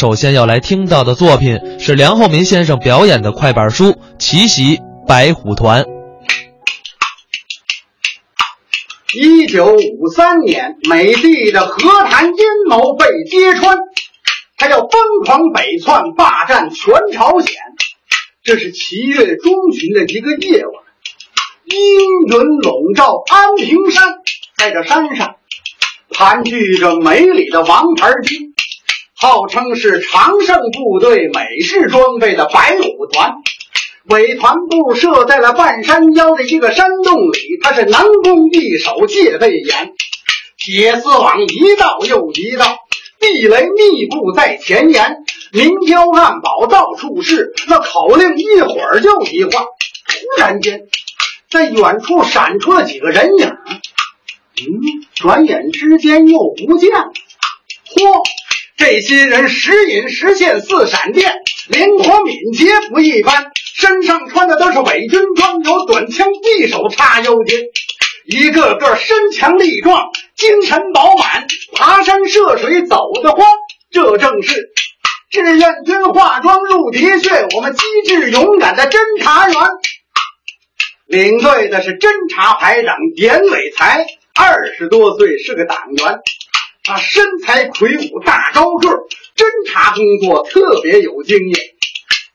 首先要来听到的作品是梁浩民先生表演的快板书《奇袭白虎团》。一九五三年，美帝的和谈阴谋被揭穿，他要疯狂北窜，霸占全朝鲜。这是七月中旬的一个夜晚，阴云笼罩安平山，在这山上盘踞着美里的王牌军。号称是常胜部队美式装备的白虎团，尾团部设在了半山腰的一个山洞里，它是南攻易守，戒备严，铁丝网一道又一道，地雷密布在前沿，明标暗堡到处是，那口令一会儿就一换。突然间，在远处闪出了几个人影，嗯，转眼之间又不见了。嚯！这些人时隐时现，似闪电，灵活敏捷不一般。身上穿的都是伪军装，有短枪匕首插腰间，一个个身强力壮，精神饱满，爬山涉水走得欢。这正是志愿军化妆入敌穴，我们机智勇敢的侦查员。领队的是侦察排长严伟才，二十多岁，是个党员。他身材魁梧，大高个，侦查工作特别有经验。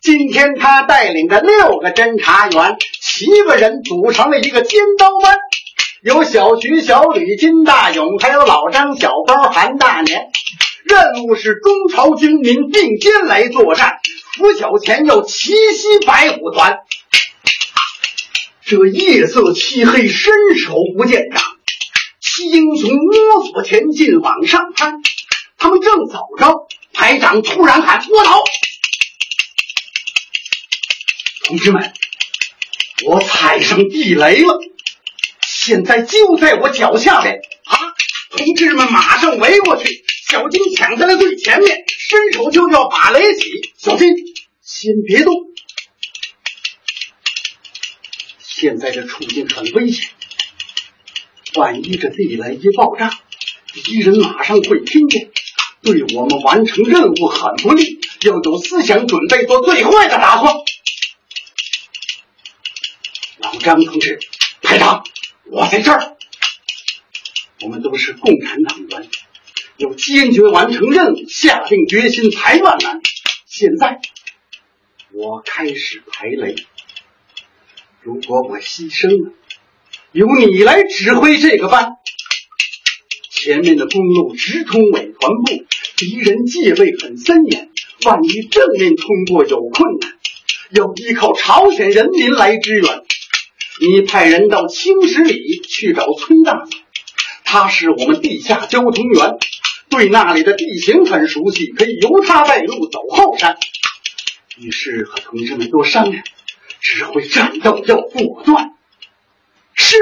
今天他带领着六个侦查员，七个人组成了一个尖刀班，有小徐、小吕、金大勇，还有老张、小包、韩大年。任务是中朝军民并肩来作战，拂晓前要奇袭白虎团。这夜色漆黑，伸手不见掌。七英雄摸索前进，往上攀。他们正走着，排长突然喊：“卧倒！”同志们，我踩上地雷了，现在就在我脚下边啊！同志们，马上围过去！小金抢在了最前面，伸手就要把雷起。小金，先别动，现在这处境很危险。万一这地雷一爆炸，敌人马上会听见，对我们完成任务很不利，要有思想准备，做最坏的打算。老张同志，排长，我在这儿。我们都是共产党员，要坚决完成任务，下定决心才万难。现在，我开始排雷。如果我牺牲了。由你来指挥这个班。前面的公路直通尾团部，敌人戒备很森严，万一正面通过有困难，要依靠朝鲜人民来支援。你派人到青石里去找崔大佐，他是我们地下交通员，对那里的地形很熟悉，可以由他带路走后山。于是和同志们多商量，指挥战斗要果断。是，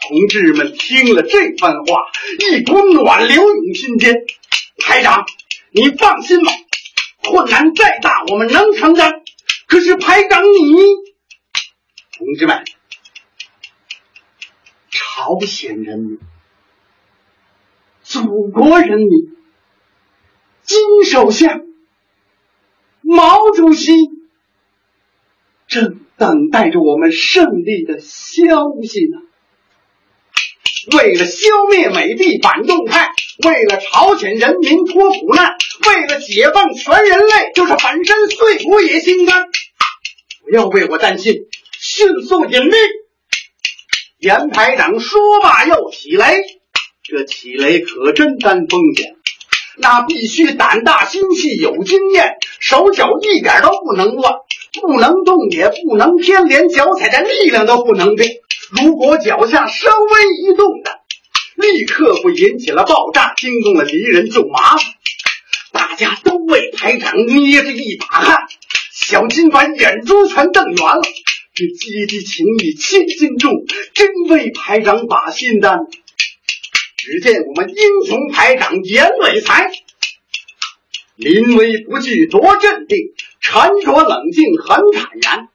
同志们听了这番话，一股暖流涌心间。排长，你放心吧，困难再大，我们能承担。可是排长你，同志们，朝鲜人民、祖国人民、金首相、毛主席。正等待着我们胜利的消息呢。为了消灭美帝反动派，为了朝鲜人民脱苦难，为了解放全人类，就是粉身碎骨也心甘。不要为我担心，迅速引力。严排长说罢又起雷，这起雷可真担风险，那必须胆大心细，有经验，手脚一点都不能乱。不能动，也不能偏，连脚踩的力量都不能变。如果脚下稍微一动的，立刻会引起了爆炸，惊动了敌人就麻烦。大家都为排长捏着一把汗。小金把眼珠全瞪圆了。这阶级情谊千斤重，真为排长把心担。只见我们英雄排长严伟才，临危不惧，多镇定。沉着冷静，很坦然。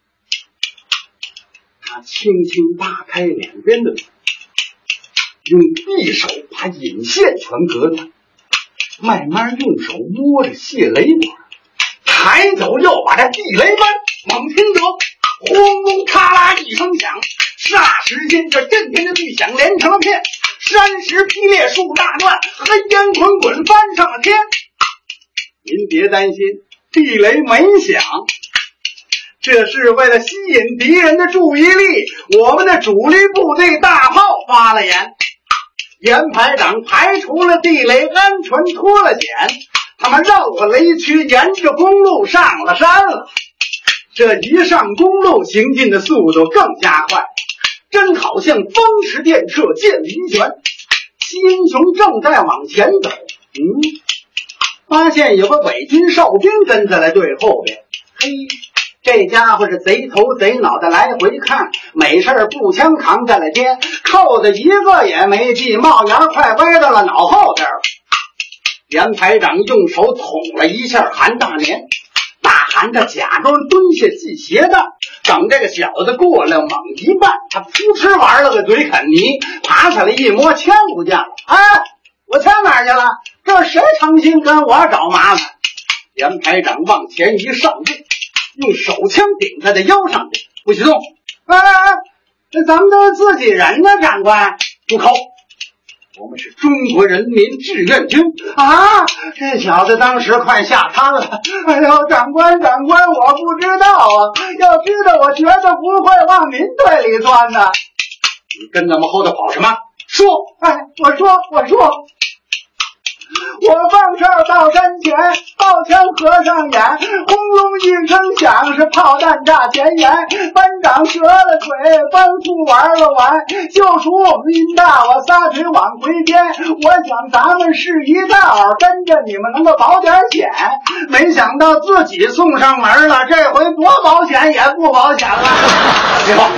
他轻轻扒开两边的用匕首把引线全隔断，慢慢用手摸着泄雷管，抬走要把这地雷搬。猛听得轰隆咔啦一声响，霎时间这震天的巨响连成了片，山石劈裂，树大乱，黑烟滚滚翻上了天。您别担心，地雷没响。这是为了吸引敌人的注意力，我们的主力部队大炮发了言，严排长排除了地雷，安全脱了险，他们绕过雷区，沿着公路上了山了。这一上公路，行进的速度更加快，真好像风驰电掣，见林旋。七英雄正在往前走，嗯，发现有个伪军哨兵跟在了队后边，嘿。这家伙是贼头贼脑的来回看，没事步枪扛在了肩，扣子一个也没系，帽檐快歪到了脑后边。连排长用手捅了一下韩大年，大韩他假装蹲下系鞋带，等这个小子过来猛一绊，他扑哧玩了个嘴啃泥，爬起来一摸枪不见了。哎，我枪哪去了？这谁成心跟我找麻烦？严排长往前一上步。用手枪顶在他腰上，不许动！哎哎哎，这咱们都是自己人呢，长官，住口！我们是中国人民志愿军啊！这小子当时快吓瘫了。哎呦，长官，长官，我不知道啊！要知道，我绝对不会往您队里钻的。你跟咱们后头跑什么？说！哎，我说，我说。我放哨到山前，抱枪合上眼，轰隆一声响，是炮弹炸前沿。班长折了腿，班副玩了完，就属我们林大，我撒腿往回颠。我想咱们是一道，跟着你们能够保点险，没想到自己送上门了，这回多保险也不保险了。别慌。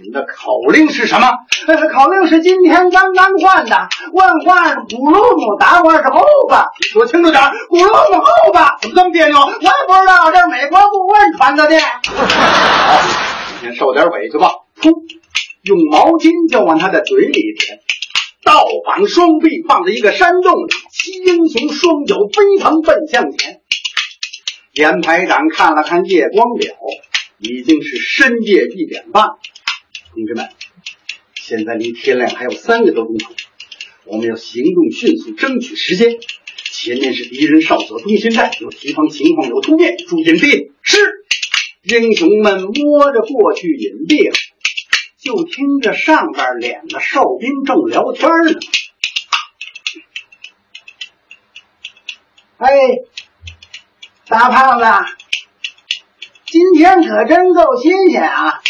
你们的口令是什么？呃，口令是今天刚刚换的，问换咕噜噜，答话是后吧？你说清楚点，咕噜噜后吧？怎么这么别扭？我也不知道，这是美国顾问传的电。好，今天受点委屈吧。噗，用毛巾就往他的嘴里填。倒绑双臂放在一个山洞里，七英雄双脚飞腾奔向前。连排长看了看夜光表，已经是深夜一点半。同志们，现在离天亮还有三个多钟头，我们要行动迅速，争取时间。前面是敌人哨所中心站，有敌方情况有突变，注意隐蔽。是，英雄们摸着过去隐蔽了，就听着上边两个哨兵正聊天呢。哎，大胖子，今天可真够新鲜啊！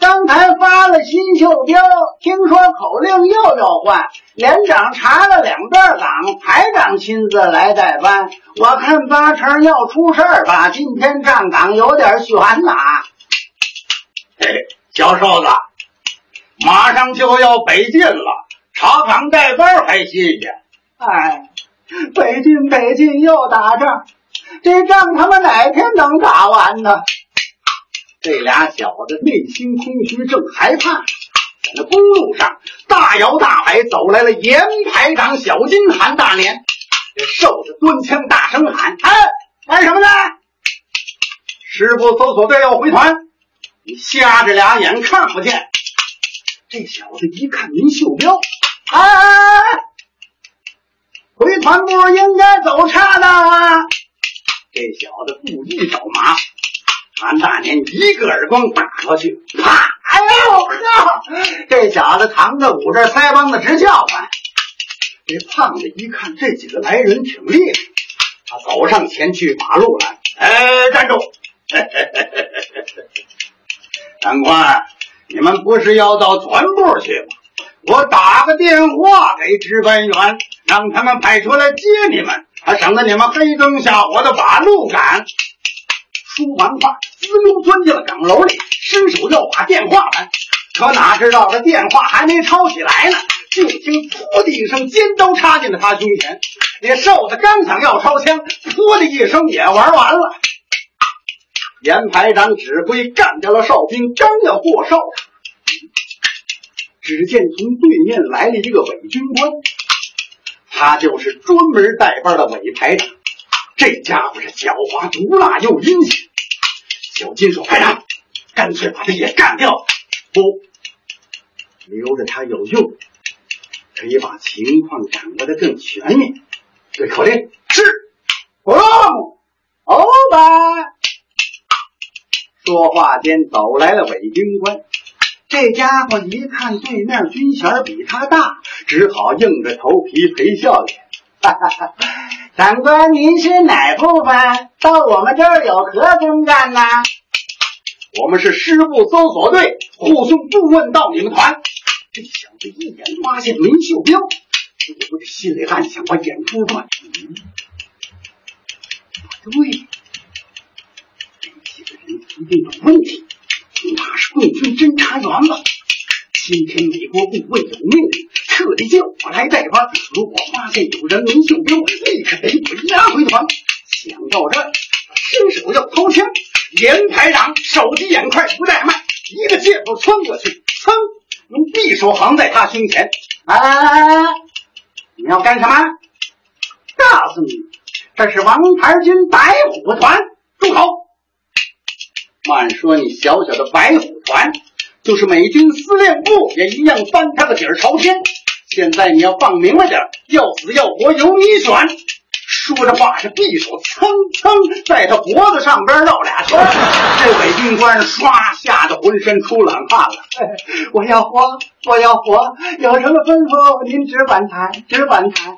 刚才发了新袖标，听说口令又要换，连长查了两段岗，排长亲自来代班。我看八成要出事儿吧？今天站岗有点悬呐。嘿，小瘦子，马上就要北进了，查岗带班还新鲜。哎，北进北进又打仗，这仗他妈哪天能打完呢？这俩小子内心空虚，正害怕，在那公路上大摇大摆走来了。严排长小金韩大年，这瘦子端枪大声喊：“哎，干什么呢？师部搜索队要回团，你瞎着俩眼看不见。”这小子一看您袖标，哎哎哎，回团不应该走岔道啊！这小子故意找麻烦。韩大年一个耳光打过去，啪！哎呦靠，这小子躺在捂着腮帮子直叫唤。这胖子一看这几个来人挺厉害，他走上前去把路拦。哎，站住！长官，你们不是要到团部去吗？我打个电话给值班员，让他们派车来接你们，还省得你们黑灯瞎火的把路赶。说完话，滋溜钻进了岗楼里，伸手要把电话按，可哪知道这电话还没抄起来呢，就听“噗”的一声，尖刀插进了他胸前。那瘦子刚想要抄枪，“噗”的一声也玩完了。严排长指挥干掉了哨兵，刚要过哨，只见从对面来了一个伪军官，他就是专门带班的伪排长。这家伙是狡猾毒辣又阴险。小金说：“排长，干脆把他也干掉。不，留着他有用，可以把情况掌握的更全面。”对口令是，from over。说话间走来了伪军官，这家伙一看对面军衔比他大，只好硬着头皮陪笑脸。哈哈哈！长官，您是哪部分？到我们这儿有何公干呢？我们是师部搜索队，护送顾问到你们团。这小子一眼发现林秀彪，我这心里暗想：我眼珠断。不对这个人。一定有问题，恐怕是共军侦察员吧。今天美国顾问有命令，特地叫我来带班。如果发现有人林秀彪，立刻逮捕押回团。想到这，伸手要掏枪，连排长手疾眼快，不怠慢，一个箭步窜过去，噌，用匕首横在他胸前。啊！你要干什么？告诉你，这是王牌军白虎团，住口！慢说，你小小的白虎团，就是美军司令部也一样翻他个底儿朝天。现在你要放明白点，要死要活由你选。说着话，这匕首蹭蹭在他脖子上边绕俩圈。这伪军官唰吓得浑身出冷汗了。我要活，我要活，有什么吩咐您只管谈，只管谈。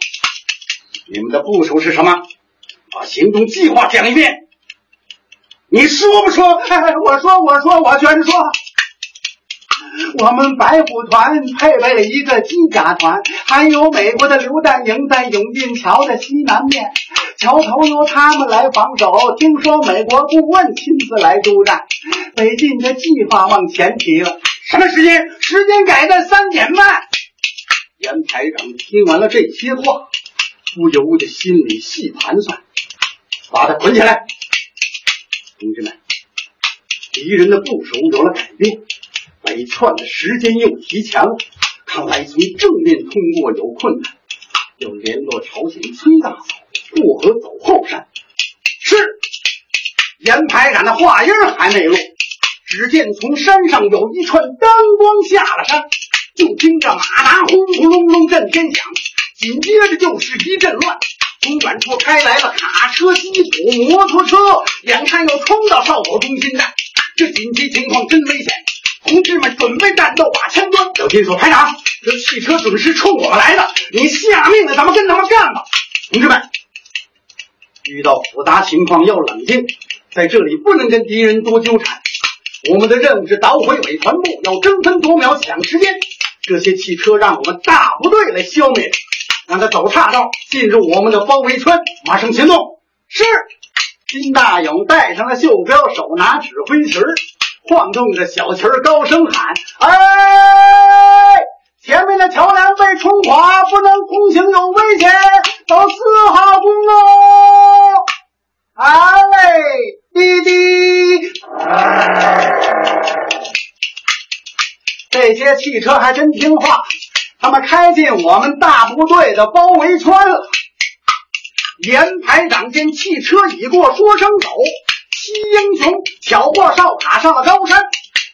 你们的部署是什么？把行动计划讲一遍。你说不说？我说，我说，我全说。我们白虎团配备了一个机甲团，还有美国的榴弹营在永定桥的西南面，桥头由他们来防守。听说美国顾问亲自来督战，北进的计划往前提了。什么时间？时间改在三点半。严排长听完了这些话，不由得心里细盘算，把他捆起来。同志们，敌人的部署有了改变，北窜的时间又提前了。看来从正面通过有困难，要联络朝鲜崔大嫂过河走后山。是，严排长的话音还没落，只见从山上有一串灯光下了山，就听着马达轰轰隆隆震天响，紧接着就是一阵乱。从远处开来了卡车、机组、摩托车，眼看要冲到哨口中心站，这紧急情况真危险！同志们，准备战斗，把枪端。小金说：“排长，这汽车准是冲我们来的，你下命令，咱们跟他们干吧。”同志们，遇到复杂情况要冷静，在这里不能跟敌人多纠缠。我们的任务是捣毁伪团部，要争分夺秒抢时间。这些汽车让我们大部队来消灭。让他走岔道，进入我们的包围圈，马上行动。是，金大勇带上了袖标，手拿指挥旗，晃动着小旗儿，高声喊：“哎，前面的桥梁被冲垮，不能通行，有危险，走四号公路。”啊嘞，滴滴，这些汽车还真听话。他们开进我们大部队的包围圈了。连排长见汽车已过，说声走。七英雄巧过哨卡上了高山，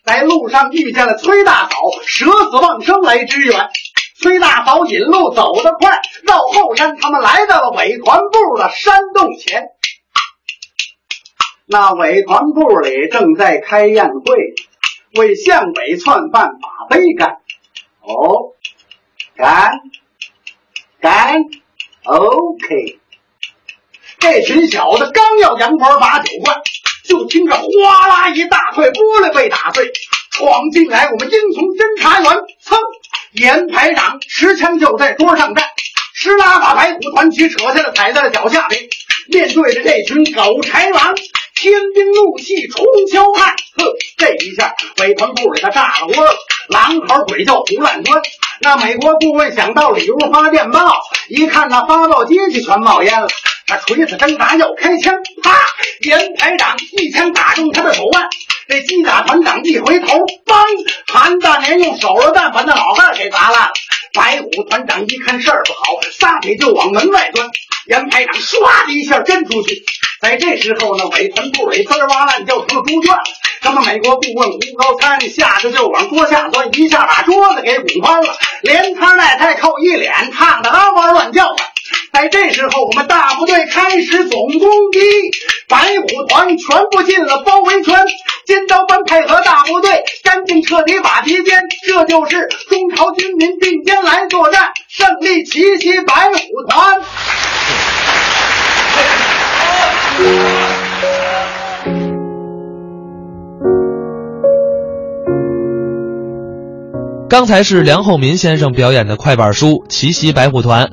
在路上遇见了崔大嫂，舍死忘生来支援。崔大嫂引路走得快，绕后山，他们来到了伪团部的山洞前。那伪团部里正在开宴会，为向北窜办法杯干。哦。干，干，OK。这群小子刚要扬脖把酒灌，就听着哗啦一大块玻璃被打碎，闯进来我们英雄侦察员，噌，严排长持枪就在桌上站，施拉把白虎团旗扯下来踩在了脚下边，面对着这群狗豺狼，天兵怒气冲霄汉，呵，这一下伪团部里他炸了窝了，狼嚎鬼叫胡乱钻。那美国顾问想到里屋发电报，一看那发报机器全冒烟了，他锤子挣扎要开枪，啪！严排长一枪打中他的手腕，这机甲团长一回头，梆！韩大年用手榴弹把那脑袋给砸烂了。白虎团长一看事儿不好，撒腿就往门外钻。严排长唰的一下跟出去，在这时候呢，尾团部尾滋哇烂叫成了猪圈。那么美国顾问胡高参下去就往桌下钻，一下把桌子给拱翻了，连摊带太扣一脸，烫得嗷嗷乱叫。在这时候，我们大部队开始总攻击，白虎团全部进了包围圈，尖刀班配合大部队，干净彻底把敌歼。这就是中朝军民并肩来作战，胜利奇袭白虎团。刚才是梁厚民先生表演的快板书《奇袭白虎团》，